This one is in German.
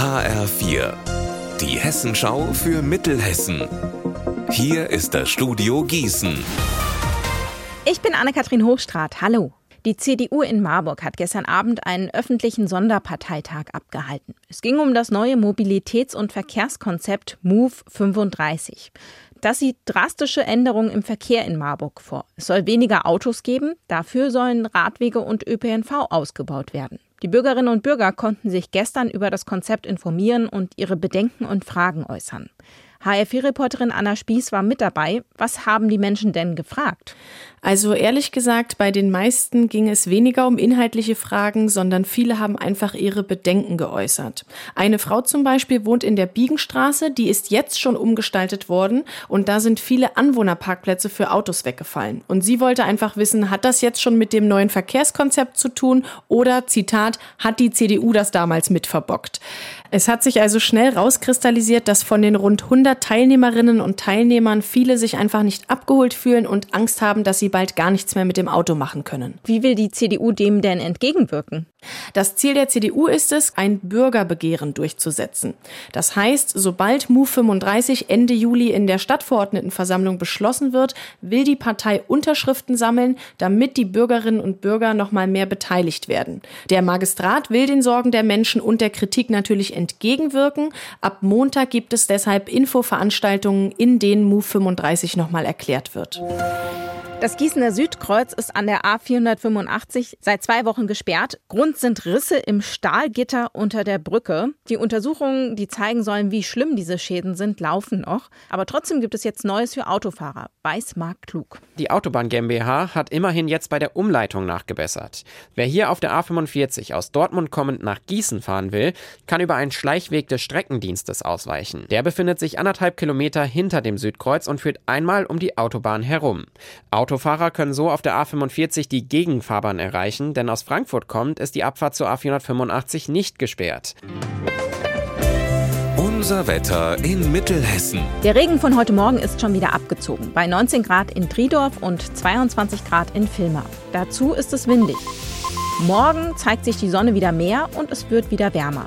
HR4, die Hessenschau für Mittelhessen. Hier ist das Studio Gießen. Ich bin Anne-Kathrin Hochstrat. Hallo. Die CDU in Marburg hat gestern Abend einen öffentlichen Sonderparteitag abgehalten. Es ging um das neue Mobilitäts- und Verkehrskonzept MOVE 35. Das sieht drastische Änderungen im Verkehr in Marburg vor. Es soll weniger Autos geben, dafür sollen Radwege und ÖPNV ausgebaut werden. Die Bürgerinnen und Bürger konnten sich gestern über das Konzept informieren und ihre Bedenken und Fragen äußern. HRF-Reporterin Anna Spieß war mit dabei. Was haben die Menschen denn gefragt? Also ehrlich gesagt, bei den meisten ging es weniger um inhaltliche Fragen, sondern viele haben einfach ihre Bedenken geäußert. Eine Frau zum Beispiel wohnt in der Biegenstraße, die ist jetzt schon umgestaltet worden und da sind viele Anwohnerparkplätze für Autos weggefallen. Und sie wollte einfach wissen, hat das jetzt schon mit dem neuen Verkehrskonzept zu tun oder, Zitat, hat die CDU das damals mit verbockt? Es hat sich also schnell rauskristallisiert, dass von den rund 100 Teilnehmerinnen und Teilnehmern viele sich einfach nicht abgeholt fühlen und Angst haben, dass sie bald gar nichts mehr mit dem Auto machen können. Wie will die CDU dem denn entgegenwirken? Das Ziel der CDU ist es, ein Bürgerbegehren durchzusetzen. Das heißt, sobald MU 35 Ende Juli in der Stadtverordnetenversammlung beschlossen wird, will die Partei Unterschriften sammeln, damit die Bürgerinnen und Bürger noch mal mehr beteiligt werden. Der Magistrat will den Sorgen der Menschen und der Kritik natürlich entgegenwirken. Ab Montag gibt es deshalb Infoveranstaltungen, in denen MU 35 noch mal erklärt wird. Das Gießener Südkreuz ist an der A485 seit zwei Wochen gesperrt. Grund sind Risse im Stahlgitter unter der Brücke. Die Untersuchungen, die zeigen sollen, wie schlimm diese Schäden sind, laufen noch. Aber trotzdem gibt es jetzt Neues für Autofahrer, weiß Marc Klug. Die Autobahn GmbH hat immerhin jetzt bei der Umleitung nachgebessert. Wer hier auf der A45 aus Dortmund kommend nach Gießen fahren will, kann über einen Schleichweg des Streckendienstes ausweichen. Der befindet sich anderthalb Kilometer hinter dem Südkreuz und führt einmal um die Autobahn herum. Autofahrer können so auf der A45 die Gegenfahrbahn erreichen, denn aus Frankfurt kommt ist die Abfahrt zur A485 nicht gesperrt. Unser Wetter in Mittelhessen. Der Regen von heute Morgen ist schon wieder abgezogen. Bei 19 Grad in Triedorf und 22 Grad in Vilma. Dazu ist es windig. Morgen zeigt sich die Sonne wieder mehr und es wird wieder wärmer.